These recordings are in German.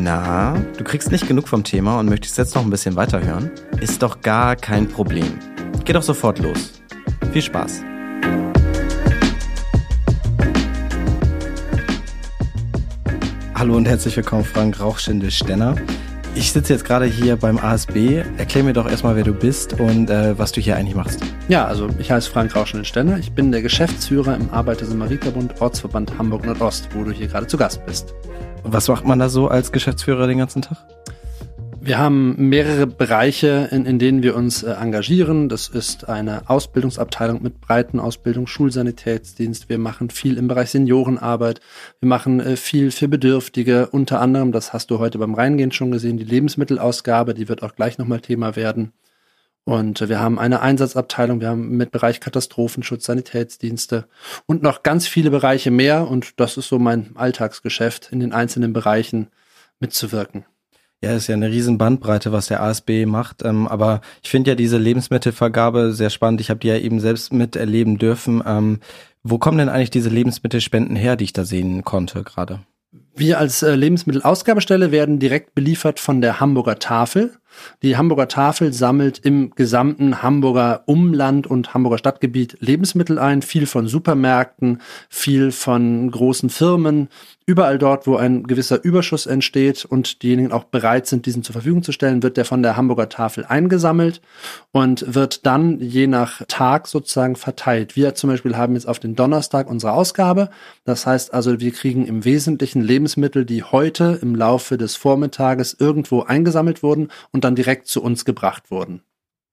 Na, du kriegst nicht genug vom Thema und möchtest jetzt noch ein bisschen weiterhören? Ist doch gar kein Problem. Geh doch sofort los. Viel Spaß. Hallo und herzlich willkommen, Frank Rauchschinde-Stenner. Ich sitze jetzt gerade hier beim ASB. Erklär mir doch erstmal, wer du bist und äh, was du hier eigentlich machst. Ja, also ich heiße Frank Rauschenden-Stenner. Ich bin der Geschäftsführer im Arbeiter-Samariter-Bund Ortsverband Hamburg-Nordost, wo du hier gerade zu Gast bist. Was macht man da so als Geschäftsführer den ganzen Tag? Wir haben mehrere Bereiche, in, in denen wir uns äh, engagieren. Das ist eine Ausbildungsabteilung mit breiten Ausbildung, Schulsanitätsdienst. Wir machen viel im Bereich Seniorenarbeit. Wir machen äh, viel für Bedürftige. Unter anderem, das hast du heute beim Reingehen schon gesehen, die Lebensmittelausgabe. Die wird auch gleich nochmal Thema werden. Und wir haben eine Einsatzabteilung, wir haben mit Bereich Katastrophenschutz, Sanitätsdienste und noch ganz viele Bereiche mehr. Und das ist so mein Alltagsgeschäft, in den einzelnen Bereichen mitzuwirken. Ja, ist ja eine riesen Bandbreite, was der ASB macht. Ähm, aber ich finde ja diese Lebensmittelvergabe sehr spannend. Ich habe die ja eben selbst miterleben dürfen. Ähm, wo kommen denn eigentlich diese Lebensmittelspenden her, die ich da sehen konnte gerade? Wir als äh, Lebensmittelausgabestelle werden direkt beliefert von der Hamburger Tafel. Die Hamburger Tafel sammelt im gesamten Hamburger Umland und Hamburger Stadtgebiet Lebensmittel ein, viel von Supermärkten, viel von großen Firmen, überall dort, wo ein gewisser Überschuss entsteht und diejenigen auch bereit sind, diesen zur Verfügung zu stellen, wird der von der Hamburger Tafel eingesammelt und wird dann je nach Tag sozusagen verteilt. Wir zum Beispiel haben jetzt auf den Donnerstag unsere Ausgabe. Das heißt also, wir kriegen im Wesentlichen Lebensmittel, die heute im Laufe des Vormittages irgendwo eingesammelt wurden und dann direkt zu uns gebracht wurden.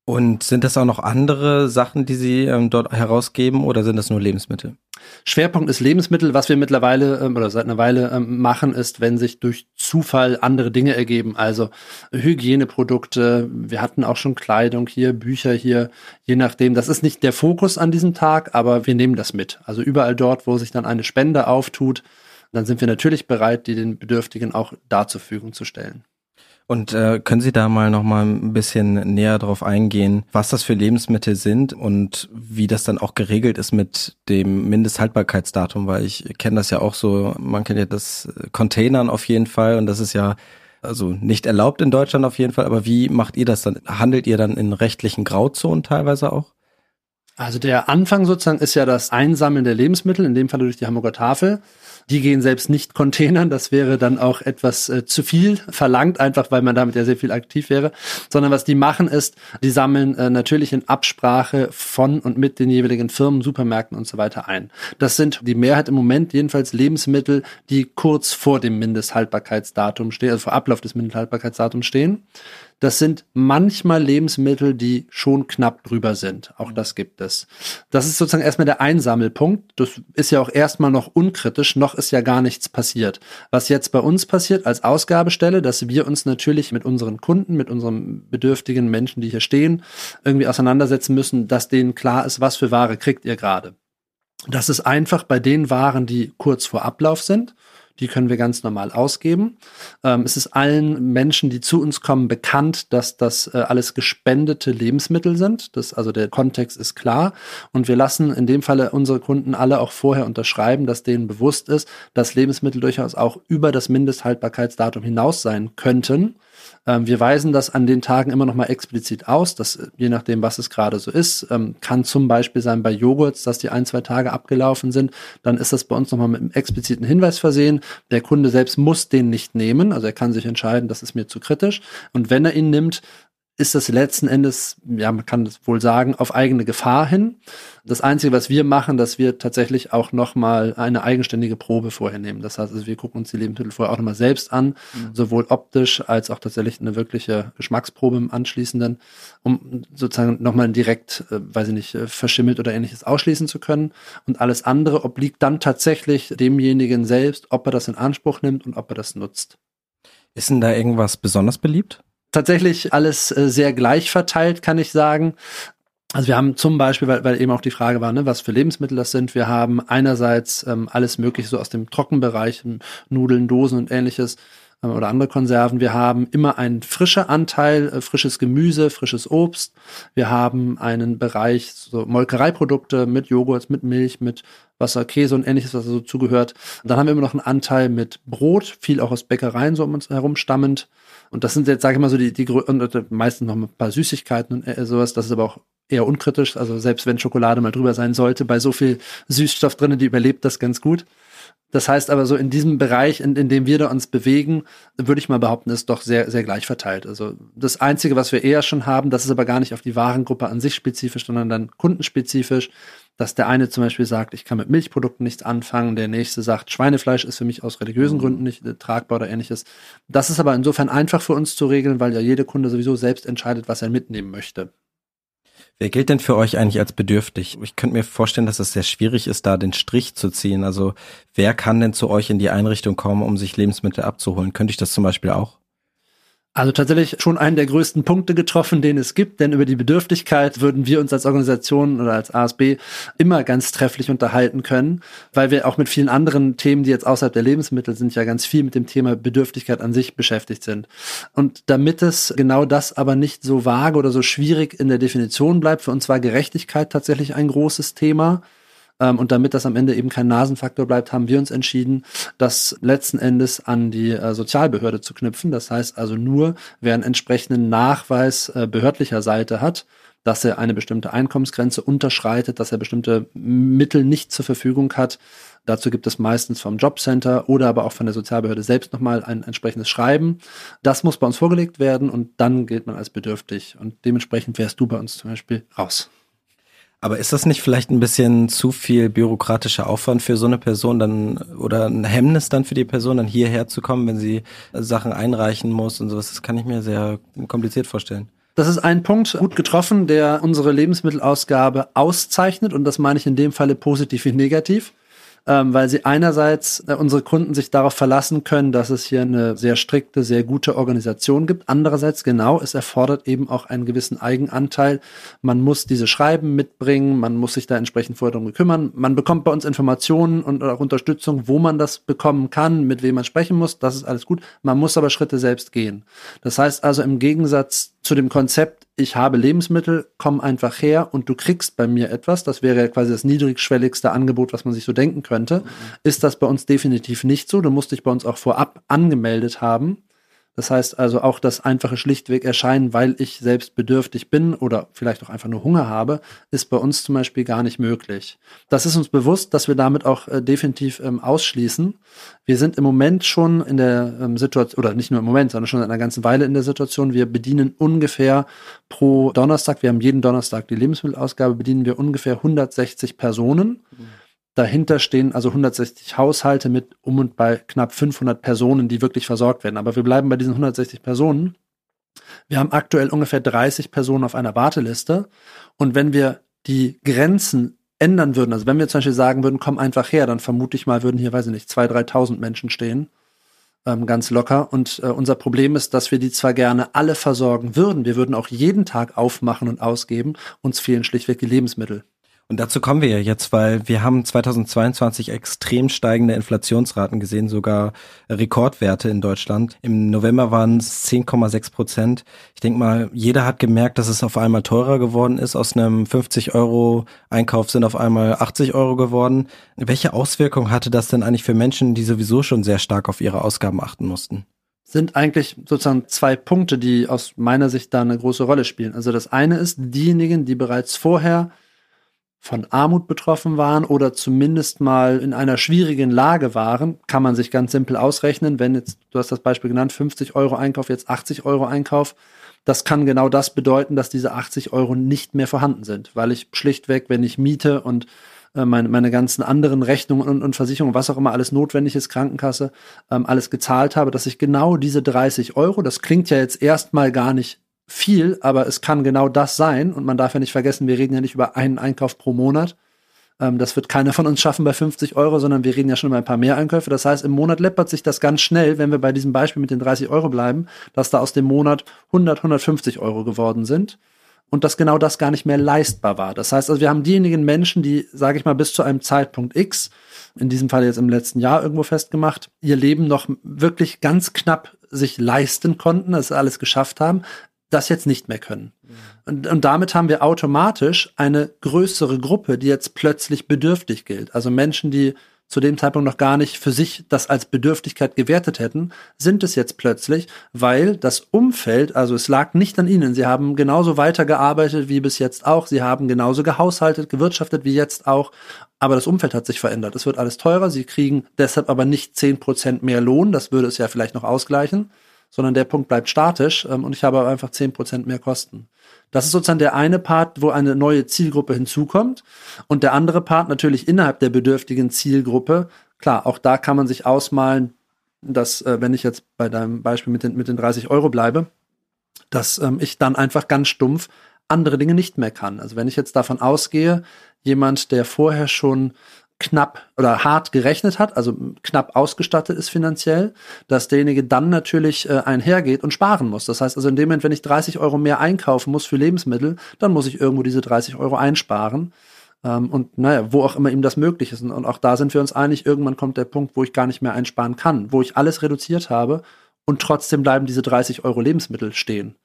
Und sind das auch noch andere Sachen, die Sie ähm, dort herausgeben oder sind das nur Lebensmittel? Schwerpunkt ist Lebensmittel. Was wir mittlerweile ähm, oder seit einer Weile ähm, machen, ist, wenn sich durch Zufall andere Dinge ergeben. Also Hygieneprodukte. Wir hatten auch schon Kleidung hier, Bücher hier, je nachdem. Das ist nicht der Fokus an diesem Tag, aber wir nehmen das mit. Also überall dort, wo sich dann eine Spende auftut, dann sind wir natürlich bereit, die den Bedürftigen auch da zur Verfügung zu stellen. Und äh, können Sie da mal noch mal ein bisschen näher drauf eingehen, was das für Lebensmittel sind und wie das dann auch geregelt ist mit dem Mindesthaltbarkeitsdatum? Weil ich kenne das ja auch so, man kennt ja das Containern auf jeden Fall und das ist ja also nicht erlaubt in Deutschland auf jeden Fall. Aber wie macht ihr das dann? Handelt ihr dann in rechtlichen Grauzonen teilweise auch? Also der Anfang sozusagen ist ja das Einsammeln der Lebensmittel, in dem Fall durch die Hamburger Tafel. Die gehen selbst nicht Containern, das wäre dann auch etwas äh, zu viel verlangt, einfach weil man damit ja sehr viel aktiv wäre. Sondern was die machen ist, die sammeln äh, natürlich in Absprache von und mit den jeweiligen Firmen, Supermärkten und so weiter ein. Das sind die Mehrheit im Moment jedenfalls Lebensmittel, die kurz vor dem Mindesthaltbarkeitsdatum stehen, also vor Ablauf des Mindesthaltbarkeitsdatums stehen. Das sind manchmal Lebensmittel, die schon knapp drüber sind. Auch das gibt es. Das ist sozusagen erstmal der Einsammelpunkt. Das ist ja auch erstmal noch unkritisch. Noch ist ja gar nichts passiert. Was jetzt bei uns passiert als Ausgabestelle, dass wir uns natürlich mit unseren Kunden, mit unseren bedürftigen Menschen, die hier stehen, irgendwie auseinandersetzen müssen, dass denen klar ist, was für Ware kriegt ihr gerade. Das ist einfach bei den Waren, die kurz vor Ablauf sind. Die können wir ganz normal ausgeben. Ähm, es ist allen Menschen, die zu uns kommen, bekannt, dass das äh, alles gespendete Lebensmittel sind. Das, also der Kontext ist klar. Und wir lassen in dem Falle unsere Kunden alle auch vorher unterschreiben, dass denen bewusst ist, dass Lebensmittel durchaus auch über das Mindesthaltbarkeitsdatum hinaus sein könnten. Ähm, wir weisen das an den Tagen immer noch mal explizit aus, dass äh, je nachdem, was es gerade so ist, ähm, kann zum Beispiel sein bei Joghurts, dass die ein, zwei Tage abgelaufen sind, dann ist das bei uns noch mal mit einem expliziten Hinweis versehen. Der Kunde selbst muss den nicht nehmen, also er kann sich entscheiden, das ist mir zu kritisch. Und wenn er ihn nimmt, ist das letzten Endes, ja, man kann das wohl sagen, auf eigene Gefahr hin. Das Einzige, was wir machen, dass wir tatsächlich auch nochmal eine eigenständige Probe vorher nehmen. Das heißt, also wir gucken uns die Lebensmittel vorher auch nochmal selbst an, mhm. sowohl optisch als auch tatsächlich eine wirkliche Geschmacksprobe im Anschließenden, um sozusagen nochmal direkt, äh, weiß ich nicht, äh, verschimmelt oder ähnliches ausschließen zu können. Und alles andere obliegt dann tatsächlich demjenigen selbst, ob er das in Anspruch nimmt und ob er das nutzt. Ist denn da irgendwas besonders beliebt? Tatsächlich alles äh, sehr gleich verteilt, kann ich sagen. Also wir haben zum Beispiel, weil, weil eben auch die Frage war, ne, was für Lebensmittel das sind. Wir haben einerseits ähm, alles Mögliche so aus dem Trockenbereich, Nudeln, Dosen und ähnliches. äh, oder andere Konserven. Wir haben immer einen frischen Anteil, äh, frisches Gemüse, frisches Obst. Wir haben einen Bereich so Molkereiprodukte mit Joghurt, mit Milch, mit Wasser, Käse und ähnliches, was so zugehört. Dann haben wir immer noch einen Anteil mit Brot, viel auch aus Bäckereien so um uns herum stammend. Und das sind jetzt, sage ich mal so, die, die und meistens noch ein paar Süßigkeiten und äh, sowas. Das ist aber auch eher unkritisch. Also selbst wenn Schokolade mal drüber sein sollte, bei so viel Süßstoff drinnen, die überlebt das ganz gut. Das heißt aber so in diesem Bereich, in, in dem wir da uns bewegen, würde ich mal behaupten, ist doch sehr, sehr gleich verteilt. Also das Einzige, was wir eher schon haben, das ist aber gar nicht auf die Warengruppe an sich spezifisch, sondern dann kundenspezifisch, dass der eine zum Beispiel sagt, ich kann mit Milchprodukten nichts anfangen, der nächste sagt, Schweinefleisch ist für mich aus religiösen mhm. Gründen nicht äh, tragbar oder ähnliches. Das ist aber insofern einfach für uns zu regeln, weil ja jede Kunde sowieso selbst entscheidet, was er mitnehmen möchte. Wer gilt denn für euch eigentlich als bedürftig? Ich könnte mir vorstellen, dass es sehr schwierig ist, da den Strich zu ziehen. Also wer kann denn zu euch in die Einrichtung kommen, um sich Lebensmittel abzuholen? Könnte ich das zum Beispiel auch? Also tatsächlich schon einen der größten Punkte getroffen, den es gibt, denn über die Bedürftigkeit würden wir uns als Organisation oder als ASB immer ganz trefflich unterhalten können, weil wir auch mit vielen anderen Themen, die jetzt außerhalb der Lebensmittel sind, ja ganz viel mit dem Thema Bedürftigkeit an sich beschäftigt sind. Und damit es genau das aber nicht so vage oder so schwierig in der Definition bleibt, für uns war Gerechtigkeit tatsächlich ein großes Thema. Ähm, und damit das am Ende eben kein Nasenfaktor bleibt, haben wir uns entschieden, das letzten Endes an die äh, Sozialbehörde zu knüpfen. Das heißt also nur, wer einen entsprechenden Nachweis äh, behördlicher Seite hat, dass er eine bestimmte Einkommensgrenze unterschreitet, dass er bestimmte Mittel nicht zur Verfügung hat. Dazu gibt es meistens vom Jobcenter oder aber auch von der Sozialbehörde selbst nochmal ein entsprechendes Schreiben. Das muss bei uns vorgelegt werden und dann gilt man als bedürftig. Und dementsprechend wärst du bei uns zum Beispiel raus. Aber ist das nicht vielleicht ein bisschen zu viel bürokratischer Aufwand für so eine Person dann oder ein Hemmnis dann für die Person, dann hierher zu kommen, wenn sie Sachen einreichen muss und sowas? Das kann ich mir sehr kompliziert vorstellen. Das ist ein Punkt gut getroffen, der unsere Lebensmittelausgabe auszeichnet und das meine ich in dem Falle positiv wie negativ ähm, weil sie einerseits äh, unsere Kunden sich darauf verlassen können, dass es hier eine sehr strikte, sehr gute Organisation gibt. Andererseits genau, es erfordert eben auch einen gewissen Eigenanteil. Man muss diese Schreiben mitbringen, man muss sich da entsprechend vorher darum kümmern. Man bekommt bei uns Informationen und auch Unterstützung, wo man das bekommen kann, mit wem man sprechen muss. Das ist alles gut. Man muss aber Schritte selbst gehen. Das heißt also im Gegensatz zu dem Konzept, ich habe Lebensmittel, komm einfach her und du kriegst bei mir etwas, das wäre ja quasi das niedrigschwelligste Angebot, was man sich so denken könnte, mhm. ist das bei uns definitiv nicht so. Du musst dich bei uns auch vorab angemeldet haben. Das heißt also auch das einfache schlichtweg erscheinen, weil ich selbst bedürftig bin oder vielleicht auch einfach nur Hunger habe, ist bei uns zum Beispiel gar nicht möglich. Das ist uns bewusst, dass wir damit auch äh, definitiv ähm, ausschließen. Wir sind im Moment schon in der ähm, Situation, oder nicht nur im Moment, sondern schon seit einer ganzen Weile in der Situation, wir bedienen ungefähr pro Donnerstag, wir haben jeden Donnerstag die Lebensmittelausgabe, bedienen wir ungefähr 160 Personen. Mhm. Dahinter stehen also 160 Haushalte mit um und bei knapp 500 Personen, die wirklich versorgt werden. Aber wir bleiben bei diesen 160 Personen. Wir haben aktuell ungefähr 30 Personen auf einer Warteliste. Und wenn wir die Grenzen ändern würden, also wenn wir zum Beispiel sagen würden, komm einfach her, dann vermute ich mal, würden hier, weiß ich nicht, 2.000, 3.000 Menschen stehen. Ähm, ganz locker. Und äh, unser Problem ist, dass wir die zwar gerne alle versorgen würden, wir würden auch jeden Tag aufmachen und ausgeben, uns fehlen schlichtweg die Lebensmittel. Und dazu kommen wir ja jetzt, weil wir haben 2022 extrem steigende Inflationsraten gesehen, sogar Rekordwerte in Deutschland. Im November waren es 10,6 Prozent. Ich denke mal, jeder hat gemerkt, dass es auf einmal teurer geworden ist. Aus einem 50 Euro Einkauf sind auf einmal 80 Euro geworden. Welche Auswirkungen hatte das denn eigentlich für Menschen, die sowieso schon sehr stark auf ihre Ausgaben achten mussten? sind eigentlich sozusagen zwei Punkte, die aus meiner Sicht da eine große Rolle spielen. Also das eine ist diejenigen, die bereits vorher von Armut betroffen waren oder zumindest mal in einer schwierigen Lage waren, kann man sich ganz simpel ausrechnen, wenn jetzt, du hast das Beispiel genannt, 50 Euro Einkauf, jetzt 80 Euro Einkauf, das kann genau das bedeuten, dass diese 80 Euro nicht mehr vorhanden sind, weil ich schlichtweg, wenn ich miete und äh, meine, meine ganzen anderen Rechnungen und, und Versicherungen, was auch immer alles notwendig ist, Krankenkasse, ähm, alles gezahlt habe, dass ich genau diese 30 Euro, das klingt ja jetzt erstmal gar nicht viel, aber es kann genau das sein. Und man darf ja nicht vergessen, wir reden ja nicht über einen Einkauf pro Monat. Ähm, das wird keiner von uns schaffen bei 50 Euro, sondern wir reden ja schon über ein paar mehr Einkäufe. Das heißt, im Monat läppert sich das ganz schnell, wenn wir bei diesem Beispiel mit den 30 Euro bleiben, dass da aus dem Monat 100, 150 Euro geworden sind. und dass genau das gar nicht mehr leistbar war. Das heißt also, wir haben diejenigen Menschen, die, sage ich mal, bis zu einem Zeitpunkt X, in diesem Fall jetzt im letzten Jahr irgendwo festgemacht, ihr Leben noch wirklich ganz knapp sich leisten konnten, das alles geschafft haben, das jetzt nicht mehr können. Und, und damit haben wir automatisch eine größere Gruppe, die jetzt plötzlich bedürftig gilt. Also Menschen, die zu dem Zeitpunkt noch gar nicht für sich das als Bedürftigkeit gewertet hätten, sind es jetzt plötzlich, weil das Umfeld, also es lag nicht an ihnen, sie haben genauso weitergearbeitet wie bis jetzt auch, sie haben genauso gehaushaltet, gewirtschaftet wie jetzt auch, aber das Umfeld hat sich verändert. Es wird alles teurer, sie kriegen deshalb aber nicht zehn Prozent mehr Lohn, das würde es ja vielleicht noch ausgleichen, sondern der Punkt bleibt statisch ähm, und ich habe einfach zehn Prozent mehr Kosten. Das ist sozusagen der eine Part, wo eine neue Zielgruppe hinzukommt. Und der andere Part natürlich innerhalb der bedürftigen Zielgruppe. Klar, auch da kann man sich ausmalen, dass, äh, wenn ich jetzt bei deinem Beispiel mit den, mit den 30 Euro bleibe, dass ähm, ich dann einfach ganz stumpf andere Dinge nicht mehr kann. Also wenn ich jetzt davon ausgehe, jemand, der vorher schon knapp oder hart gerechnet hat, also knapp ausgestattet ist finanziell, dass derjenige dann natürlich äh, einhergeht und sparen muss. Das heißt also in dem Moment, wenn ich 30 Euro mehr einkaufen muss für Lebensmittel, dann muss ich irgendwo diese 30 Euro einsparen. Ähm, und naja, wo auch immer ihm das möglich ist. Und, und auch da sind wir uns einig, irgendwann kommt der Punkt, wo ich gar nicht mehr einsparen kann, wo ich alles reduziert habe und trotzdem bleiben diese 30 Euro Lebensmittel stehen.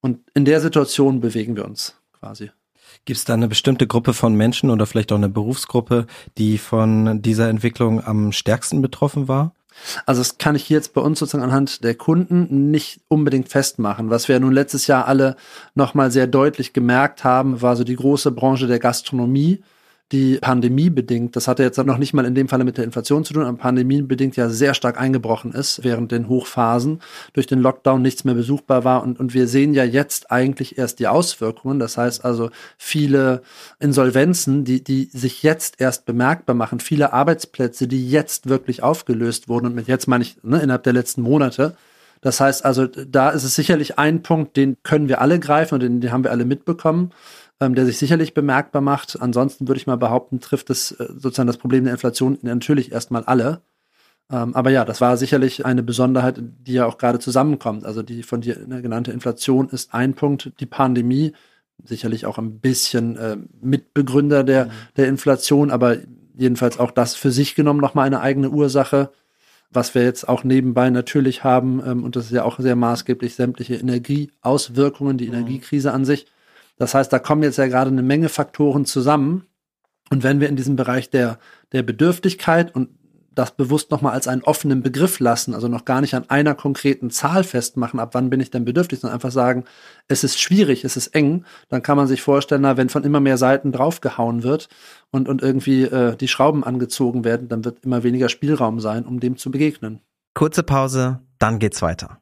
Und in der Situation bewegen wir uns quasi. Gibt es da eine bestimmte Gruppe von Menschen oder vielleicht auch eine Berufsgruppe, die von dieser Entwicklung am stärksten betroffen war? Also das kann ich jetzt bei uns sozusagen anhand der Kunden nicht unbedingt festmachen. Was wir nun letztes Jahr alle nochmal sehr deutlich gemerkt haben, war so die große Branche der Gastronomie, die pandemiebedingt, das hatte jetzt noch nicht mal in dem Falle mit der Inflation zu tun, aber pandemiebedingt ja sehr stark eingebrochen ist während den Hochphasen, durch den Lockdown nichts mehr besuchbar war und, und wir sehen ja jetzt eigentlich erst die Auswirkungen. Das heißt also viele Insolvenzen, die, die sich jetzt erst bemerkbar machen, viele Arbeitsplätze, die jetzt wirklich aufgelöst wurden und mit jetzt meine ich ne, innerhalb der letzten Monate. Das heißt also, da ist es sicherlich ein Punkt, den können wir alle greifen und den, den haben wir alle mitbekommen ähm, der sich sicherlich bemerkbar macht. Ansonsten würde ich mal behaupten, trifft es äh, sozusagen das Problem der Inflation natürlich erstmal alle. Ähm, aber ja, das war sicherlich eine Besonderheit, die ja auch gerade zusammenkommt. Also die von dir ne, genannte Inflation ist ein Punkt, die Pandemie sicherlich auch ein bisschen äh, Mitbegründer der, mhm. der Inflation, aber jedenfalls auch das für sich genommen nochmal eine eigene Ursache. Was wir jetzt auch nebenbei natürlich haben, ähm, und das ist ja auch sehr maßgeblich, sämtliche Energieauswirkungen, die mhm. Energiekrise an sich. Das heißt, da kommen jetzt ja gerade eine Menge Faktoren zusammen. Und wenn wir in diesem Bereich der, der Bedürftigkeit und das bewusst nochmal als einen offenen Begriff lassen, also noch gar nicht an einer konkreten Zahl festmachen, ab wann bin ich denn bedürftig, sondern einfach sagen, es ist schwierig, es ist eng, dann kann man sich vorstellen, na, wenn von immer mehr Seiten draufgehauen wird und, und irgendwie äh, die Schrauben angezogen werden, dann wird immer weniger Spielraum sein, um dem zu begegnen. Kurze Pause, dann geht's weiter.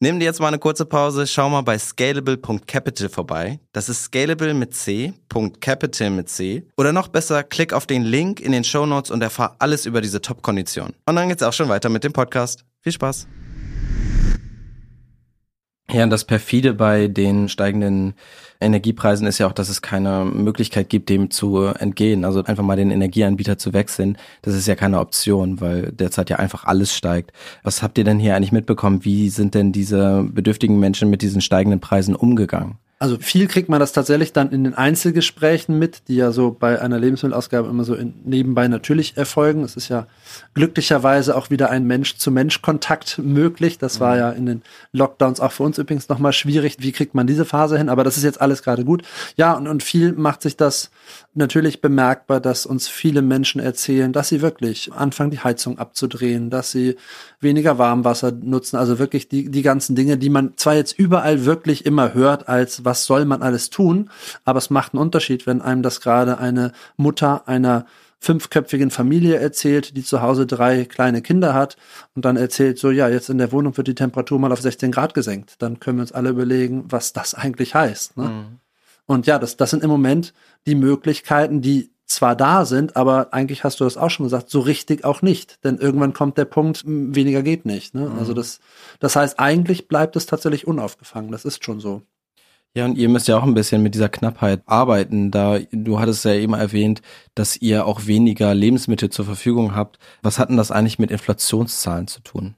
Nimm dir jetzt mal eine kurze Pause, schau mal bei scalable.capital vorbei. Das ist scalable mit C, .capital mit C. Oder noch besser, klick auf den Link in den Show Notes und erfahr alles über diese Top-Kondition. Und dann geht's auch schon weiter mit dem Podcast. Viel Spaß! Ja, das perfide bei den steigenden Energiepreisen ist ja auch, dass es keine Möglichkeit gibt, dem zu entgehen. Also einfach mal den Energieanbieter zu wechseln, das ist ja keine Option, weil derzeit ja einfach alles steigt. Was habt ihr denn hier eigentlich mitbekommen? Wie sind denn diese bedürftigen Menschen mit diesen steigenden Preisen umgegangen? Also viel kriegt man das tatsächlich dann in den Einzelgesprächen mit, die ja so bei einer Lebensmittelausgabe immer so in, nebenbei natürlich erfolgen. Es ist ja glücklicherweise auch wieder ein Mensch-zu-Mensch-Kontakt möglich. Das war mhm. ja in den Lockdowns auch für uns übrigens nochmal schwierig. Wie kriegt man diese Phase hin? Aber das ist jetzt alles gerade gut. Ja, und, und viel macht sich das natürlich bemerkbar, dass uns viele Menschen erzählen, dass sie wirklich anfangen, die Heizung abzudrehen, dass sie weniger Warmwasser nutzen, also wirklich die, die ganzen Dinge, die man zwar jetzt überall wirklich immer hört, als was soll man alles tun, aber es macht einen Unterschied, wenn einem das gerade eine Mutter einer fünfköpfigen Familie erzählt, die zu Hause drei kleine Kinder hat und dann erzählt so, ja, jetzt in der Wohnung wird die Temperatur mal auf 16 Grad gesenkt. Dann können wir uns alle überlegen, was das eigentlich heißt. Ne? Mhm. Und ja, das, das sind im Moment die Möglichkeiten, die zwar da sind, aber eigentlich hast du das auch schon gesagt, so richtig auch nicht. Denn irgendwann kommt der Punkt, weniger geht nicht. Ne? Mhm. Also das, das heißt, eigentlich bleibt es tatsächlich unaufgefangen. Das ist schon so. Ja, und ihr müsst ja auch ein bisschen mit dieser Knappheit arbeiten. Da du hattest ja eben erwähnt, dass ihr auch weniger Lebensmittel zur Verfügung habt. Was hat denn das eigentlich mit Inflationszahlen zu tun?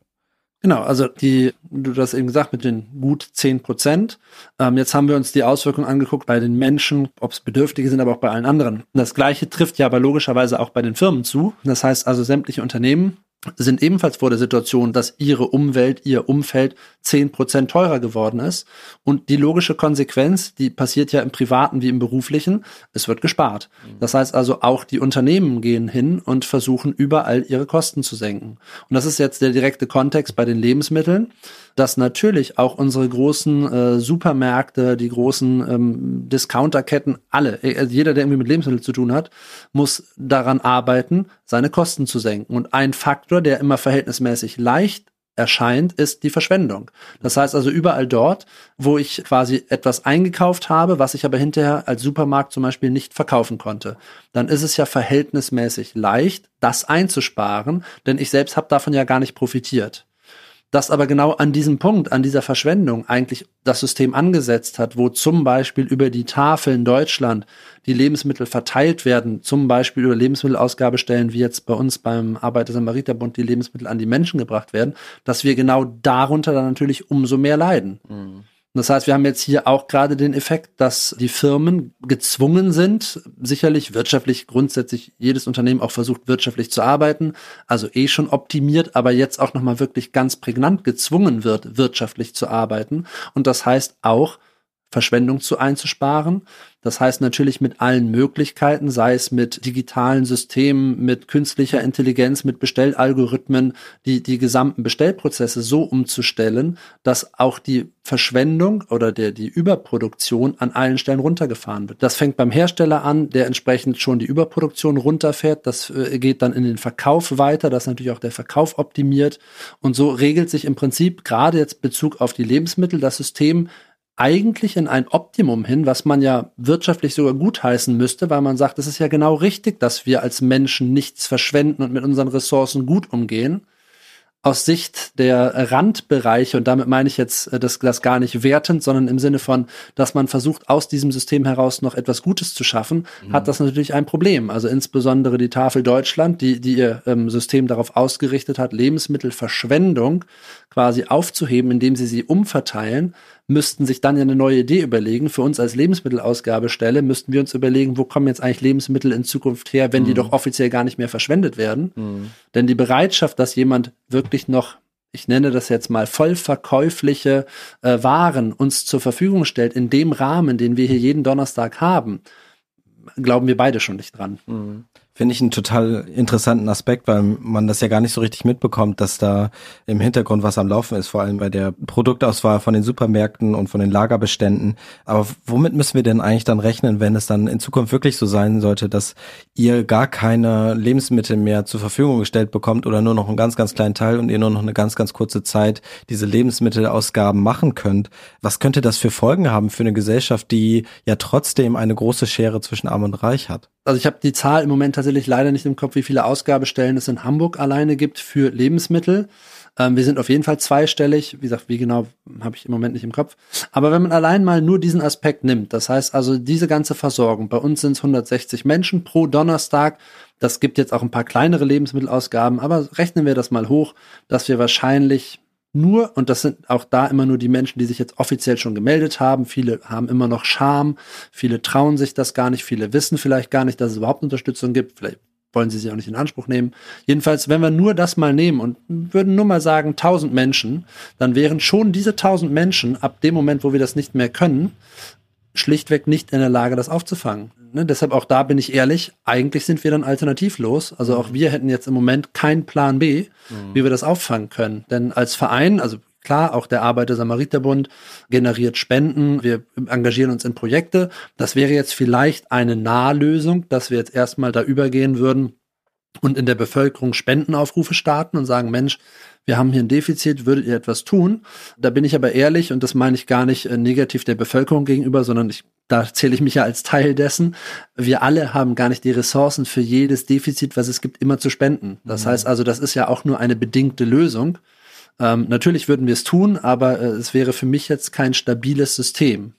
Genau, also die, du hast eben gesagt, mit den gut zehn Prozent. Ähm, jetzt haben wir uns die Auswirkungen angeguckt bei den Menschen, ob es Bedürftige sind, aber auch bei allen anderen. Das gleiche trifft ja aber logischerweise auch bei den Firmen zu. Das heißt also, sämtliche Unternehmen sind ebenfalls vor der Situation, dass ihre Umwelt, ihr Umfeld zehn Prozent teurer geworden ist. Und die logische Konsequenz, die passiert ja im privaten wie im beruflichen, es wird gespart. Mhm. Das heißt also, auch die Unternehmen gehen hin und versuchen überall ihre Kosten zu senken. Und das ist jetzt der direkte Kontext bei den Lebensmitteln dass natürlich auch unsere großen äh, Supermärkte, die großen ähm, Discounterketten, alle, äh, also jeder, der irgendwie mit Lebensmitteln zu tun hat, muss daran arbeiten, seine Kosten zu senken. Und ein Faktor, der immer verhältnismäßig leicht erscheint, ist die Verschwendung. Das heißt also überall dort, wo ich quasi etwas eingekauft habe, was ich aber hinterher als Supermarkt zum Beispiel nicht verkaufen konnte, dann ist es ja verhältnismäßig leicht, das einzusparen, denn ich selbst habe davon ja gar nicht profitiert dass aber genau an diesem Punkt, an dieser Verschwendung eigentlich das System angesetzt hat, wo zum Beispiel über die Tafel in Deutschland die Lebensmittel verteilt werden, zum Beispiel über Lebensmittelausgabestellen, wie jetzt bei uns beim Arbeiter-Samariter-Bund die Lebensmittel an die Menschen gebracht werden, dass wir genau darunter dann natürlich umso mehr leiden. Mhm. Das heißt, wir haben jetzt hier auch gerade den Effekt, dass die Firmen gezwungen sind, sicherlich wirtschaftlich grundsätzlich jedes Unternehmen auch versucht wirtschaftlich zu arbeiten, also eh schon optimiert, aber jetzt auch nochmal wirklich ganz prägnant gezwungen wird, wirtschaftlich zu arbeiten. Und das heißt auch, Verschwendung zu einzusparen. Das heißt natürlich mit allen Möglichkeiten, sei es mit digitalen Systemen, mit künstlicher Intelligenz, mit Bestellalgorithmen, die, die gesamten Bestellprozesse so umzustellen, dass auch die Verschwendung oder der, die Überproduktion an allen Stellen runtergefahren wird. Das fängt beim Hersteller an, der entsprechend schon die Überproduktion runterfährt. Das äh, geht dann in den Verkauf weiter, dass natürlich auch der Verkauf optimiert. Und so regelt sich im Prinzip gerade jetzt Bezug auf die Lebensmittel das System eigentlich in ein Optimum hin, was man ja wirtschaftlich sogar gutheißen müsste, weil man sagt, es ist ja genau richtig, dass wir als Menschen nichts verschwenden und mit unseren Ressourcen gut umgehen aus Sicht der Randbereiche, und damit meine ich jetzt äh, das, das gar nicht wertend, sondern im Sinne von, dass man versucht, aus diesem System heraus noch etwas Gutes zu schaffen, mhm. hat das natürlich ein Problem. Also insbesondere die Tafel Deutschland, die, die ihr ähm, System darauf ausgerichtet hat, Lebensmittelverschwendung quasi aufzuheben, indem sie sie umverteilen, müssten sich dann ja eine neue Idee überlegen. Für uns als Lebensmittelausgabestelle müssten wir uns überlegen, wo kommen jetzt eigentlich Lebensmittel in Zukunft her, wenn mhm. die doch offiziell gar nicht mehr verschwendet werden. Mhm. Denn die Bereitschaft, dass jemand wirklich noch ich nenne das jetzt mal vollverkäufliche äh, Waren uns zur Verfügung stellt in dem Rahmen, den wir hier jeden Donnerstag haben, glauben wir beide schon nicht dran. Mhm. Finde ich einen total interessanten Aspekt, weil man das ja gar nicht so richtig mitbekommt, dass da im Hintergrund was am Laufen ist, vor allem bei der Produktauswahl von den Supermärkten und von den Lagerbeständen. Aber womit müssen wir denn eigentlich dann rechnen, wenn es dann in Zukunft wirklich so sein sollte, dass ihr gar keine Lebensmittel mehr zur Verfügung gestellt bekommt oder nur noch einen ganz, ganz kleinen Teil und ihr nur noch eine ganz, ganz kurze Zeit diese Lebensmittelausgaben machen könnt? Was könnte das für Folgen haben für eine Gesellschaft, die ja trotzdem eine große Schere zwischen Arm und Reich hat? Also ich habe die Zahl im Moment tatsächlich leider nicht im Kopf, wie viele Ausgabestellen es in Hamburg alleine gibt für Lebensmittel. Ähm, wir sind auf jeden Fall zweistellig. Wie gesagt, wie genau habe ich im Moment nicht im Kopf. Aber wenn man allein mal nur diesen Aspekt nimmt, das heißt also diese ganze Versorgung, bei uns sind es 160 Menschen pro Donnerstag. Das gibt jetzt auch ein paar kleinere Lebensmittelausgaben, aber rechnen wir das mal hoch, dass wir wahrscheinlich nur, und das sind auch da immer nur die Menschen, die sich jetzt offiziell schon gemeldet haben, viele haben immer noch Scham, viele trauen sich das gar nicht, viele wissen vielleicht gar nicht, dass es überhaupt Unterstützung gibt, vielleicht wollen sie sie auch nicht in Anspruch nehmen. Jedenfalls, wenn wir nur das mal nehmen und würden nur mal sagen 1000 Menschen, dann wären schon diese 1000 Menschen ab dem Moment, wo wir das nicht mehr können, schlichtweg nicht in der Lage, das aufzufangen. Ne? Deshalb auch da bin ich ehrlich, eigentlich sind wir dann alternativlos. Also auch wir hätten jetzt im Moment keinen Plan B, mhm. wie wir das auffangen können. Denn als Verein, also klar, auch der Arbeiter-Samariter-Bund generiert Spenden, wir engagieren uns in Projekte. Das wäre jetzt vielleicht eine Nahlösung, dass wir jetzt erstmal da übergehen würden und in der Bevölkerung Spendenaufrufe starten und sagen, Mensch, wir haben hier ein Defizit, würdet ihr etwas tun? Da bin ich aber ehrlich und das meine ich gar nicht äh, negativ der Bevölkerung gegenüber, sondern ich, da zähle ich mich ja als Teil dessen. Wir alle haben gar nicht die Ressourcen für jedes Defizit, was es gibt, immer zu spenden. Das mhm. heißt also, das ist ja auch nur eine bedingte Lösung. Ähm, natürlich würden wir es tun, aber äh, es wäre für mich jetzt kein stabiles System.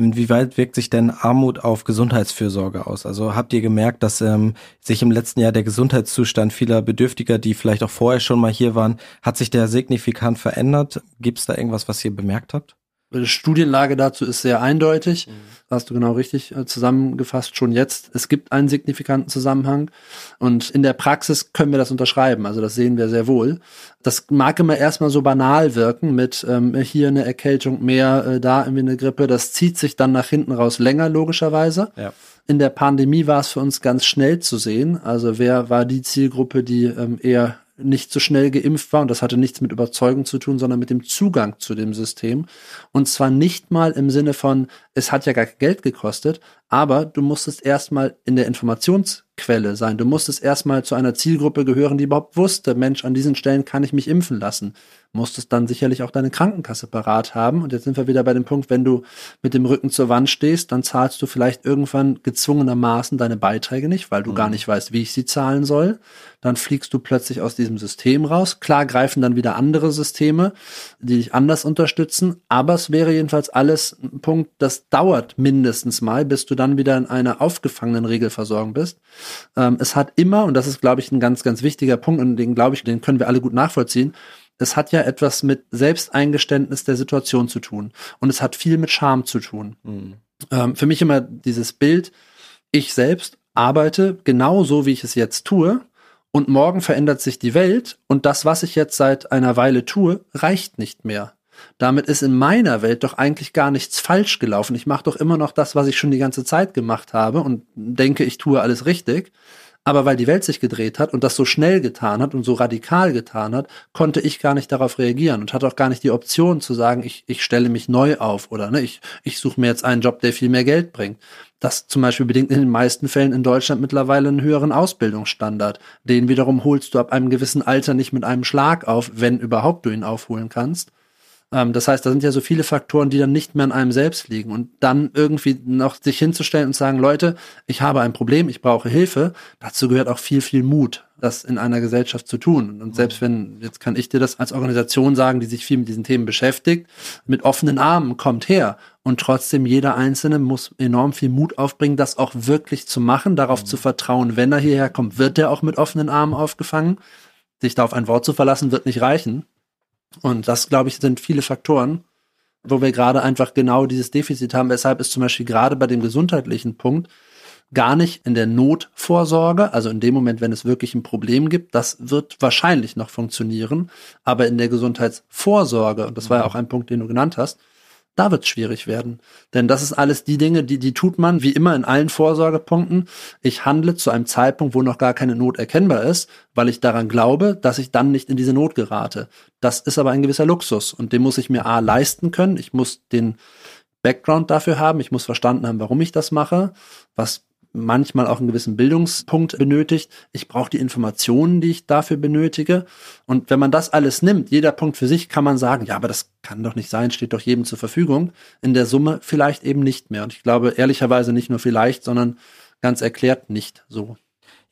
Inwieweit wirkt sich denn Armut auf Gesundheitsfürsorge aus? Also habt ihr gemerkt, dass ähm, sich im letzten Jahr der Gesundheitszustand vieler Bedürftiger, die vielleicht auch vorher schon mal hier waren, hat sich der signifikant verändert? Gibt es da irgendwas, was ihr bemerkt habt? Die Studienlage dazu ist sehr eindeutig. Mhm. Hast du genau richtig äh, zusammengefasst schon jetzt. Es gibt einen signifikanten Zusammenhang und in der Praxis können wir das unterschreiben. Also das sehen wir sehr wohl. Das mag immer erstmal so banal wirken mit ähm, hier eine Erkältung mehr, äh, da irgendwie eine Grippe. Das zieht sich dann nach hinten raus länger logischerweise. Ja. In der Pandemie war es für uns ganz schnell zu sehen. Also wer war die Zielgruppe, die ähm, eher nicht so schnell geimpft war und das hatte nichts mit Überzeugung zu tun, sondern mit dem Zugang zu dem System. Und zwar nicht mal im Sinne von, es hat ja gar Geld gekostet, aber du musstest erstmal in der Informationsquelle sein. Du musstest erstmal zu einer Zielgruppe gehören, die überhaupt wusste, Mensch, an diesen Stellen kann ich mich impfen lassen. Musstest dann sicherlich auch deine Krankenkasse parat haben. Und jetzt sind wir wieder bei dem Punkt, wenn du mit dem Rücken zur Wand stehst, dann zahlst du vielleicht irgendwann gezwungenermaßen deine Beiträge nicht, weil du mhm. gar nicht weißt, wie ich sie zahlen soll. Dann fliegst du plötzlich aus diesem System raus. Klar greifen dann wieder andere Systeme, die dich anders unterstützen. Aber es wäre jedenfalls alles ein Punkt, das dauert mindestens mal, bis du dann wieder in einer aufgefangenen Regelversorgung bist. Ähm, es hat immer, und das ist, glaube ich, ein ganz, ganz wichtiger Punkt, und den, glaube ich, den können wir alle gut nachvollziehen, es hat ja etwas mit Selbsteingeständnis der Situation zu tun. Und es hat viel mit Scham zu tun. Mhm. Ähm, für mich immer dieses Bild, ich selbst arbeite genau so, wie ich es jetzt tue. Und morgen verändert sich die Welt und das, was ich jetzt seit einer Weile tue, reicht nicht mehr. Damit ist in meiner Welt doch eigentlich gar nichts falsch gelaufen. Ich mache doch immer noch das, was ich schon die ganze Zeit gemacht habe und denke, ich tue alles richtig. Aber weil die Welt sich gedreht hat und das so schnell getan hat und so radikal getan hat, konnte ich gar nicht darauf reagieren und hatte auch gar nicht die Option zu sagen, ich, ich stelle mich neu auf oder ne, ich, ich suche mir jetzt einen Job, der viel mehr Geld bringt. Das zum Beispiel bedingt in den meisten Fällen in Deutschland mittlerweile einen höheren Ausbildungsstandard. Den wiederum holst du ab einem gewissen Alter nicht mit einem Schlag auf, wenn überhaupt du ihn aufholen kannst. Ähm, das heißt, da sind ja so viele Faktoren, die dann nicht mehr an einem selbst liegen. Und dann irgendwie noch sich hinzustellen und sagen, Leute, ich habe ein Problem, ich brauche Hilfe, dazu gehört auch viel, viel Mut, das in einer Gesellschaft zu tun. Und selbst wenn, jetzt kann ich dir das als Organisation sagen, die sich viel mit diesen Themen beschäftigt, mit offenen Armen kommt her. Und trotzdem jeder Einzelne muss enorm viel Mut aufbringen, das auch wirklich zu machen, darauf mhm. zu vertrauen, wenn er hierher kommt, wird er auch mit offenen Armen aufgefangen. Sich da auf ein Wort zu verlassen, wird nicht reichen. Und das, glaube ich, sind viele Faktoren, wo wir gerade einfach genau dieses Defizit haben, weshalb es zum Beispiel gerade bei dem gesundheitlichen Punkt gar nicht in der Notvorsorge, also in dem Moment, wenn es wirklich ein Problem gibt, das wird wahrscheinlich noch funktionieren, aber in der Gesundheitsvorsorge, und das war ja auch ein Punkt, den du genannt hast, da wird es schwierig werden. Denn das ist alles die Dinge, die, die tut man, wie immer in allen Vorsorgepunkten. Ich handle zu einem Zeitpunkt, wo noch gar keine Not erkennbar ist, weil ich daran glaube, dass ich dann nicht in diese Not gerate. Das ist aber ein gewisser Luxus und den muss ich mir A leisten können. Ich muss den Background dafür haben. Ich muss verstanden haben, warum ich das mache, was manchmal auch einen gewissen Bildungspunkt benötigt. Ich brauche die Informationen, die ich dafür benötige. Und wenn man das alles nimmt, jeder Punkt für sich, kann man sagen, ja, aber das kann doch nicht sein, steht doch jedem zur Verfügung. In der Summe vielleicht eben nicht mehr. Und ich glaube ehrlicherweise nicht nur vielleicht, sondern ganz erklärt nicht so.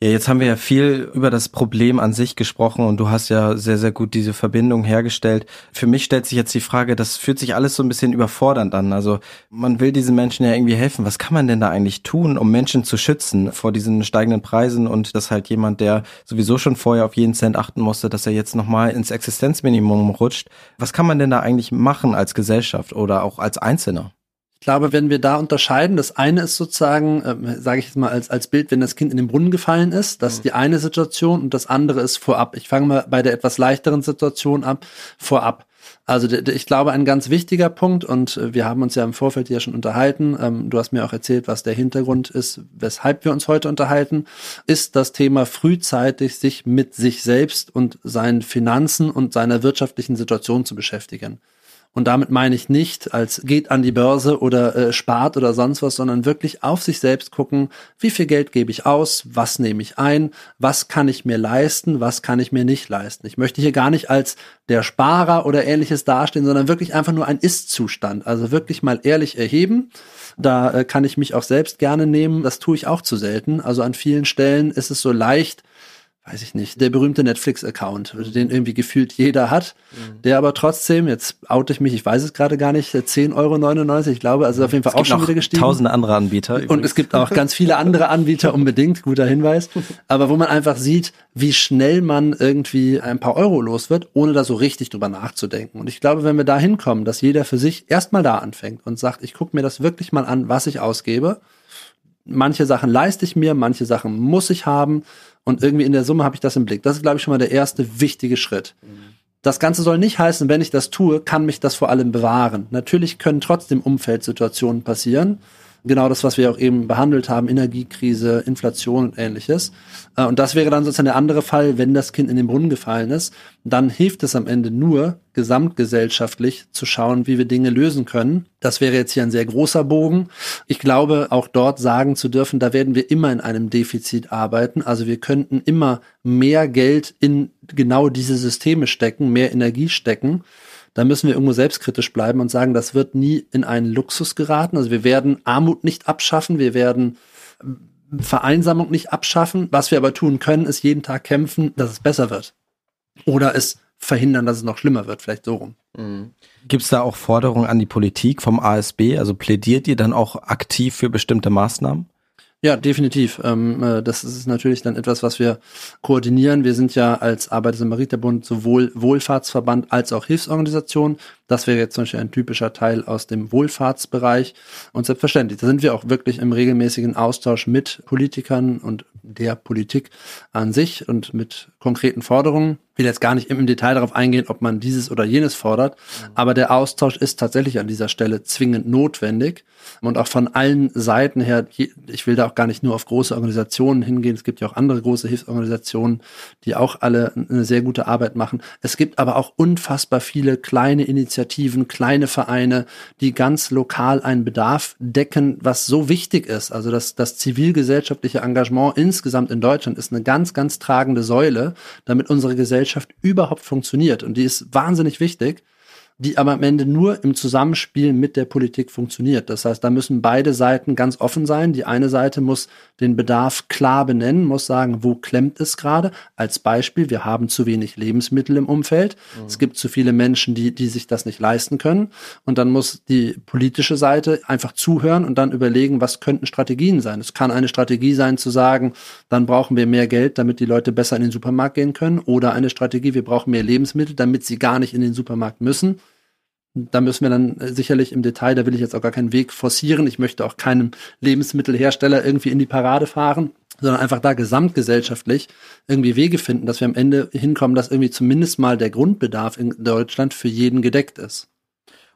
Ja, jetzt haben wir ja viel über das Problem an sich gesprochen und du hast ja sehr, sehr gut diese Verbindung hergestellt. Für mich stellt sich jetzt die Frage, das fühlt sich alles so ein bisschen überfordernd an. Also man will diesen Menschen ja irgendwie helfen. Was kann man denn da eigentlich tun, um Menschen zu schützen vor diesen steigenden Preisen und dass halt jemand, der sowieso schon vorher auf jeden Cent achten musste, dass er jetzt nochmal ins Existenzminimum rutscht. Was kann man denn da eigentlich machen als Gesellschaft oder auch als Einzelner? Ich glaube, wenn wir da unterscheiden, das eine ist sozusagen, äh, sage ich jetzt mal als, als Bild, wenn das Kind in den Brunnen gefallen ist, das ist die eine Situation und das andere ist vorab. Ich fange mal bei der etwas leichteren Situation ab, vorab. Also ich glaube, ein ganz wichtiger Punkt, und äh, wir haben uns ja im Vorfeld ja schon unterhalten, ähm, du hast mir auch erzählt, was der Hintergrund ist, weshalb wir uns heute unterhalten, ist das Thema frühzeitig sich mit sich selbst und seinen Finanzen und seiner wirtschaftlichen Situation zu beschäftigen. Und damit meine ich nicht als geht an die Börse oder äh, spart oder sonst was, sondern wirklich auf sich selbst gucken, wie viel Geld gebe ich aus, was nehme ich ein, was kann ich mir leisten, was kann ich mir nicht leisten. Ich möchte hier gar nicht als der Sparer oder ähnliches dastehen, sondern wirklich einfach nur ein Ist-Zustand. Also wirklich mal ehrlich erheben. Da äh, kann ich mich auch selbst gerne nehmen. Das tue ich auch zu selten. Also an vielen Stellen ist es so leicht, weiß ich nicht, der berühmte Netflix-Account, den irgendwie gefühlt jeder hat, mhm. der aber trotzdem, jetzt oute ich mich, ich weiß es gerade gar nicht, 10,99 Euro, ich glaube, also auf jeden Fall auch schon wieder gestiegen. Tausende andere Anbieter. Übrigens. Und es gibt auch ganz viele andere Anbieter unbedingt, guter Hinweis. Aber wo man einfach sieht, wie schnell man irgendwie ein paar Euro los wird, ohne da so richtig drüber nachzudenken. Und ich glaube, wenn wir da hinkommen, dass jeder für sich erstmal da anfängt und sagt, ich gucke mir das wirklich mal an, was ich ausgebe, manche Sachen leiste ich mir, manche Sachen muss ich haben und irgendwie in der Summe habe ich das im Blick. Das ist, glaube ich, schon mal der erste wichtige Schritt. Das Ganze soll nicht heißen, wenn ich das tue, kann mich das vor allem bewahren. Natürlich können trotzdem Umfeldsituationen passieren genau das, was wir auch eben behandelt haben, Energiekrise, Inflation und ähnliches. Äh, und das wäre dann sozusagen der andere Fall, wenn das Kind in den Brunnen gefallen ist. Dann hilft es am Ende nur, gesamtgesellschaftlich zu schauen, wie wir Dinge lösen können. Das wäre jetzt hier ein sehr großer Bogen. Ich glaube, auch dort sagen zu dürfen, da werden wir immer in einem Defizit arbeiten. Also wir könnten immer mehr Geld in genau diese Systeme stecken, mehr Energie stecken da müssen wir irgendwo selbstkritisch bleiben und sagen, das wird nie in einen Luxus geraten. Also wir werden Armut nicht abschaffen, wir werden äh, Vereinsamung nicht abschaffen. Was wir aber tun können, ist jeden Tag kämpfen, dass es besser wird. Oder es verhindern, dass es noch schlimmer wird, vielleicht so rum. Mhm. Gibt es da auch Forderungen an die Politik vom ASB? Also plädiert ihr dann auch aktiv für bestimmte Maßnahmen? Ja, definitiv. Ähm, äh, das ist natürlich dann etwas, was wir koordinieren. Wir sind ja als Arbeiter-Samariter-Bund sowohl Wohlfahrtsverband als auch Hilfsorganisation. Das wäre jetzt zum Beispiel ein typischer Teil aus dem Wohlfahrtsbereich. Und selbstverständlich, da sind wir auch wirklich im regelmäßigen Austausch mit Politikern und der Politik an sich und mit konkreten Forderungen. Ich will jetzt gar nicht im Detail darauf eingehen, ob man dieses oder jenes fordert, mhm. aber der Austausch ist tatsächlich an dieser Stelle zwingend notwendig und auch von allen Seiten her, ich will da auch gar nicht nur auf große Organisationen hingehen, es gibt ja auch andere große Hilfsorganisationen, die auch alle eine sehr gute Arbeit machen. Es gibt aber auch unfassbar viele kleine Initiativen, kleine Vereine, die ganz lokal einen Bedarf decken, was so wichtig ist. Also das, das zivilgesellschaftliche Engagement insgesamt in Deutschland ist eine ganz, ganz tragende Säule, damit unsere Gesellschaft überhaupt funktioniert. Und die ist wahnsinnig wichtig die aber am Ende nur im Zusammenspiel mit der Politik funktioniert. Das heißt, da müssen beide Seiten ganz offen sein. Die eine Seite muss den Bedarf klar benennen, muss sagen, wo klemmt es gerade. Als Beispiel, wir haben zu wenig Lebensmittel im Umfeld. Mhm. Es gibt zu viele Menschen, die, die sich das nicht leisten können. Und dann muss die politische Seite einfach zuhören und dann überlegen, was könnten Strategien sein. Es kann eine Strategie sein zu sagen, dann brauchen wir mehr Geld, damit die Leute besser in den Supermarkt gehen können. Oder eine Strategie, wir brauchen mehr Lebensmittel, damit sie gar nicht in den Supermarkt müssen da müssen wir dann äh, sicherlich im Detail, da will ich jetzt auch gar keinen Weg forcieren. Ich möchte auch keinem Lebensmittelhersteller irgendwie in die Parade fahren, sondern einfach da gesamtgesellschaftlich irgendwie Wege finden, dass wir am Ende hinkommen, dass irgendwie zumindest mal der Grundbedarf in Deutschland für jeden gedeckt ist.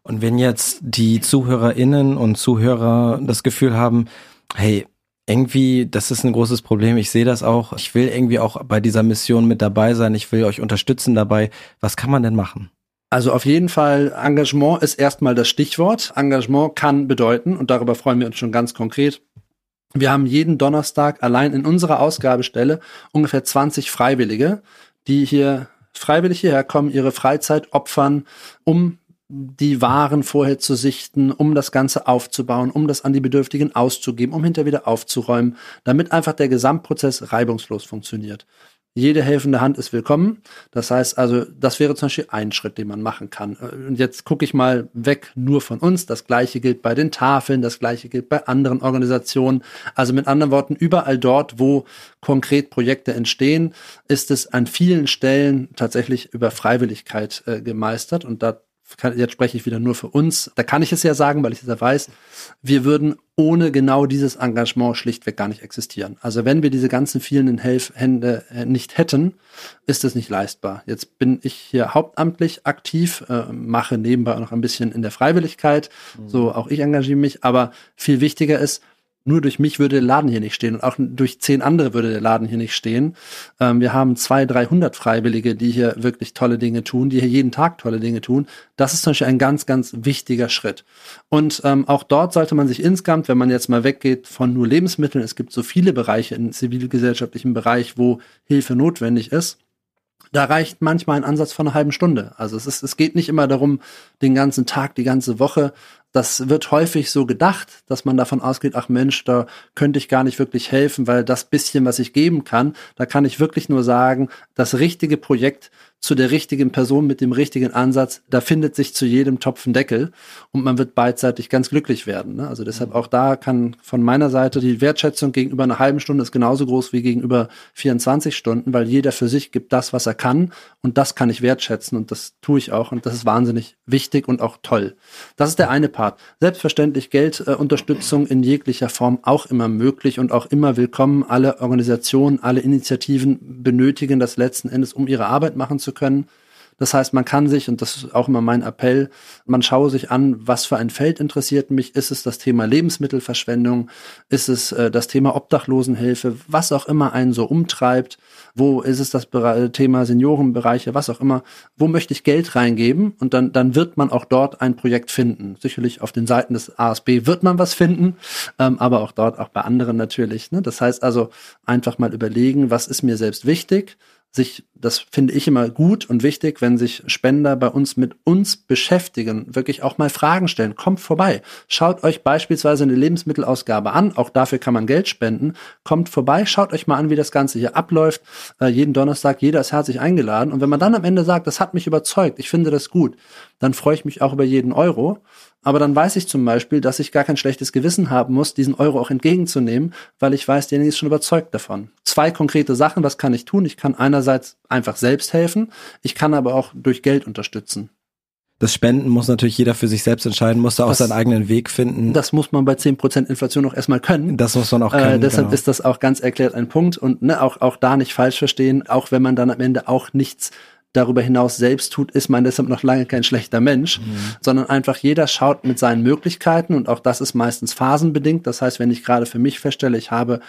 Und wenn jetzt die ZuhörerInnen und Zuhörer das Gefühl haben, hey, irgendwie, das ist ein großes Problem. Ich sehe das auch. Ich will irgendwie auch bei dieser Mission mit dabei sein. Ich will euch unterstützen dabei. Was kann man denn machen? Also auf jeden Fall, Engagement ist erstmal das Stichwort. Engagement kann bedeuten, und darüber freuen wir uns schon ganz konkret, wir haben jeden Donnerstag allein in unserer Ausgabestelle ungefähr 20 Freiwillige, die hier freiwillig hierher kommen, ihre Freizeit opfern, um die Waren vorher zu sichten, um das Ganze aufzubauen, um das an die Bedürftigen auszugeben, um hinterher wieder aufzuräumen, damit einfach der Gesamtprozess reibungslos funktioniert. Jede helfende Hand ist willkommen. Das heißt also, das wäre zum Beispiel ein Schritt, den man machen kann. Und jetzt gucke ich mal weg nur von uns. Das gleiche gilt bei den Tafeln, das gleiche gilt bei anderen Organisationen. Also mit anderen Worten, überall dort, wo konkret Projekte entstehen, ist es an vielen Stellen tatsächlich über Freiwilligkeit äh, gemeistert. Und da jetzt spreche ich wieder nur für uns, da kann ich es ja sagen, weil ich es ja weiß, wir würden ohne genau dieses Engagement schlichtweg gar nicht existieren. Also wenn wir diese ganzen vielen Hände äh, nicht hätten, ist es nicht leistbar. Jetzt bin ich hier hauptamtlich aktiv, äh, mache nebenbei auch noch ein bisschen in der Freiwilligkeit, mhm. so auch ich engagiere mich, aber viel wichtiger ist, nur durch mich würde der Laden hier nicht stehen und auch durch zehn andere würde der Laden hier nicht stehen. Ähm, wir haben zwei, dreihundert Freiwillige, die hier wirklich tolle Dinge tun, die hier jeden Tag tolle Dinge tun. Das ist zum Beispiel ein ganz, ganz wichtiger Schritt. Und ähm, auch dort sollte man sich insgesamt, wenn man jetzt mal weggeht von nur Lebensmitteln, es gibt so viele Bereiche im zivilgesellschaftlichen Bereich, wo Hilfe notwendig ist, da reicht manchmal ein Ansatz von einer halben Stunde. Also es ist, es geht nicht immer darum, den ganzen Tag, die ganze Woche das wird häufig so gedacht, dass man davon ausgeht, ach Mensch, da könnte ich gar nicht wirklich helfen, weil das bisschen, was ich geben kann, da kann ich wirklich nur sagen, das richtige Projekt zu der richtigen Person mit dem richtigen Ansatz, da findet sich zu jedem Topf ein Deckel und man wird beidseitig ganz glücklich werden. Ne? Also deshalb auch da kann von meiner Seite die Wertschätzung gegenüber einer halben Stunde ist genauso groß wie gegenüber 24 Stunden, weil jeder für sich gibt das, was er kann und das kann ich wertschätzen und das tue ich auch und das ist wahnsinnig wichtig und auch toll. Das ist der eine Part. Selbstverständlich Geldunterstützung äh, in jeglicher Form auch immer möglich und auch immer willkommen. Alle Organisationen, alle Initiativen benötigen das letzten Endes, um ihre Arbeit machen zu können. Das heißt, man kann sich, und das ist auch immer mein Appell, man schaue sich an, was für ein Feld interessiert mich. Ist es das Thema Lebensmittelverschwendung? Ist es äh, das Thema Obdachlosenhilfe? Was auch immer einen so umtreibt. Wo ist es das Thema Seniorenbereiche? Was auch immer. Wo möchte ich Geld reingeben? Und dann, dann wird man auch dort ein Projekt finden. Sicherlich auf den Seiten des ASB wird man was finden, ähm, aber auch dort, auch bei anderen natürlich. Ne? Das heißt also, einfach mal überlegen, was ist mir selbst wichtig? Sich, das finde ich immer gut und wichtig, wenn sich Spender bei uns mit uns beschäftigen, wirklich auch mal Fragen stellen. Kommt vorbei. Schaut euch beispielsweise eine Lebensmittelausgabe an. Auch dafür kann man Geld spenden. Kommt vorbei, schaut euch mal an, wie das Ganze hier abläuft. Äh, jeden Donnerstag, jeder ist herzlich eingeladen. Und wenn man dann am Ende sagt, das hat mich überzeugt, ich finde das gut, dann freue ich mich auch über jeden Euro. Aber dann weiß ich zum Beispiel, dass ich gar kein schlechtes Gewissen haben muss, diesen Euro auch entgegenzunehmen, weil ich weiß, derjenige ist schon überzeugt davon. Zwei konkrete Sachen, was kann ich tun? Ich kann einerseits einfach selbst helfen, ich kann aber auch durch Geld unterstützen. Das Spenden muss natürlich jeder für sich selbst entscheiden, muss da auch das, seinen eigenen Weg finden. Das muss man bei zehn Prozent Inflation auch erstmal können. Das muss man auch können. Äh, deshalb genau. ist das auch ganz erklärt ein Punkt und ne, auch, auch da nicht falsch verstehen, auch wenn man dann am Ende auch nichts darüber hinaus selbst tut, ist man deshalb noch lange kein schlechter Mensch, mhm. sondern einfach jeder schaut mit seinen Möglichkeiten und auch das ist meistens phasenbedingt. Das heißt, wenn ich gerade für mich feststelle, ich habe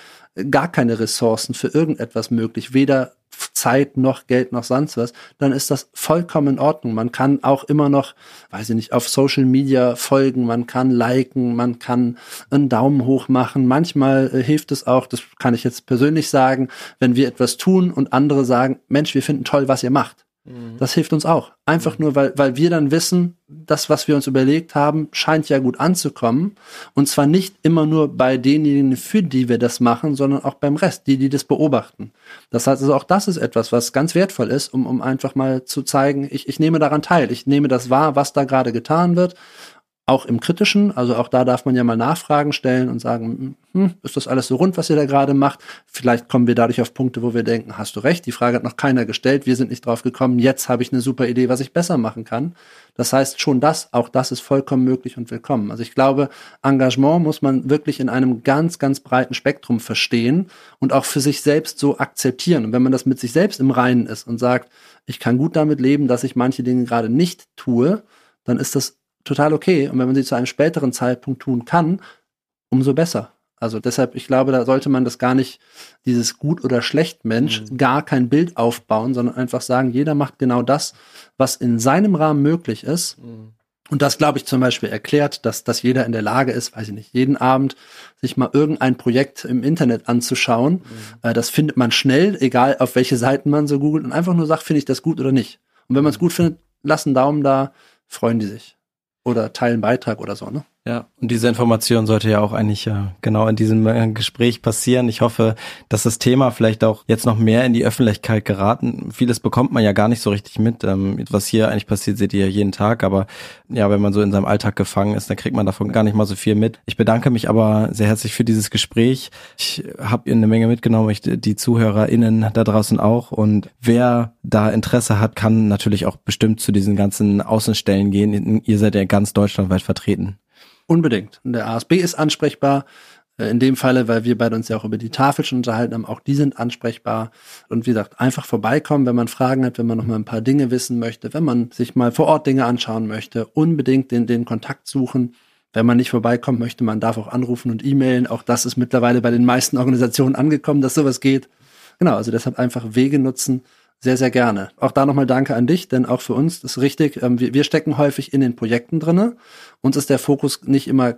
gar keine Ressourcen für irgendetwas möglich, weder Zeit noch Geld noch sonst was, dann ist das vollkommen in Ordnung. Man kann auch immer noch, weiß ich nicht, auf Social Media folgen, man kann liken, man kann einen Daumen hoch machen. Manchmal äh, hilft es auch, das kann ich jetzt persönlich sagen, wenn wir etwas tun und andere sagen, Mensch, wir finden toll, was ihr macht. Mhm. Das hilft uns auch. Einfach nur, weil, weil wir dann wissen, das, was wir uns überlegt haben, scheint ja gut anzukommen. Und zwar nicht immer nur bei denjenigen, für die wir das machen, sondern auch beim Rest, die, die das beobachten. Das heißt also, auch das ist etwas, was ganz wertvoll ist, um, um einfach mal zu zeigen, ich, ich nehme daran teil. Ich nehme das wahr, was da gerade getan wird auch im Kritischen, also auch da darf man ja mal Nachfragen stellen und sagen, hm, ist das alles so rund, was ihr da gerade macht? Vielleicht kommen wir dadurch auf Punkte, wo wir denken, hast du recht, die Frage hat noch keiner gestellt, wir sind nicht drauf gekommen, jetzt habe ich eine super Idee, was ich besser machen kann. Das heißt, schon das, auch das ist vollkommen möglich und willkommen. Also ich glaube, Engagement muss man wirklich in einem ganz, ganz breiten Spektrum verstehen und auch für sich selbst so akzeptieren. Und wenn man das mit sich selbst im Reinen ist und sagt, ich kann gut damit leben, dass ich manche Dinge gerade nicht tue, dann ist das total okay. Und wenn man sie zu einem späteren Zeitpunkt tun kann, umso besser. Also deshalb, ich glaube, da sollte man das gar nicht, dieses gut oder schlecht Mensch, mhm. gar kein Bild aufbauen, sondern einfach sagen, jeder macht genau das, was in seinem Rahmen möglich ist. Mhm. Und das, glaube ich, zum Beispiel erklärt, dass, dass jeder in der Lage ist, weiß ich nicht, jeden Abend sich mal irgendein Projekt im Internet anzuschauen. Mhm. Äh, das findet man schnell, egal auf welche Seiten man so googelt und einfach nur sagt, finde ich das gut oder nicht. Und wenn man es gut findet, lass einen Daumen da, freuen die sich. Oder teilen Beitrag oder so, ne? Ja, und diese Information sollte ja auch eigentlich ja genau in diesem äh, Gespräch passieren. Ich hoffe, dass das Thema vielleicht auch jetzt noch mehr in die Öffentlichkeit geraten. Vieles bekommt man ja gar nicht so richtig mit. Ähm, was hier eigentlich passiert, seht ihr ja jeden Tag. Aber ja, wenn man so in seinem Alltag gefangen ist, dann kriegt man davon gar nicht mal so viel mit. Ich bedanke mich aber sehr herzlich für dieses Gespräch. Ich habe ihr eine Menge mitgenommen, ich, die ZuhörerInnen da draußen auch. Und wer da Interesse hat, kann natürlich auch bestimmt zu diesen ganzen Außenstellen gehen. Ihr seid ja ganz deutschlandweit vertreten. Unbedingt. Und der ASB ist ansprechbar. Äh, in dem Falle, weil wir beide uns ja auch über die Tafel schon unterhalten haben, auch die sind ansprechbar. Und wie gesagt, einfach vorbeikommen, wenn man Fragen hat, wenn man noch mal ein paar Dinge wissen möchte, wenn man sich mal vor Ort Dinge anschauen möchte, unbedingt den, den Kontakt suchen. Wenn man nicht vorbeikommt, möchte man darf auch anrufen und e-mailen. Auch das ist mittlerweile bei den meisten Organisationen angekommen, dass sowas geht. Genau, also deshalb einfach Wege nutzen. Sehr, sehr gerne. Auch da nochmal Danke an dich, denn auch für uns ist richtig. Ähm, wir, stecken häufig in den Projekten drinne. Uns ist der Fokus nicht immer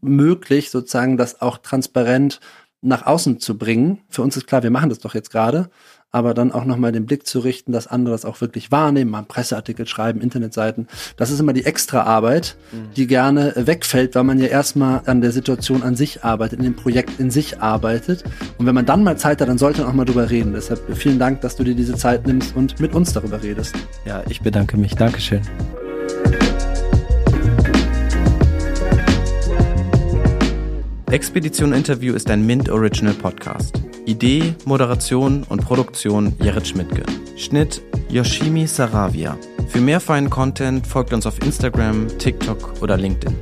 möglich, sozusagen das auch transparent nach außen zu bringen. Für uns ist klar, wir machen das doch jetzt gerade, aber dann auch nochmal den Blick zu richten, dass andere das auch wirklich wahrnehmen, mal einen Presseartikel schreiben, Internetseiten. Das ist immer die extra Arbeit, mhm. die gerne wegfällt, weil man ja erstmal an der Situation an sich arbeitet, in dem Projekt in sich arbeitet. Und wenn man dann mal Zeit hat, dann sollte man auch mal drüber reden. Deshalb vielen Dank, dass du dir diese Zeit nimmst und mit uns darüber redest. Ja, ich bedanke mich. Dankeschön. Expedition Interview ist ein Mint Original Podcast. Idee, Moderation und Produktion Jared Schmidtke. Schnitt Yoshimi Saravia. Für mehr feinen Content folgt uns auf Instagram, TikTok oder LinkedIn.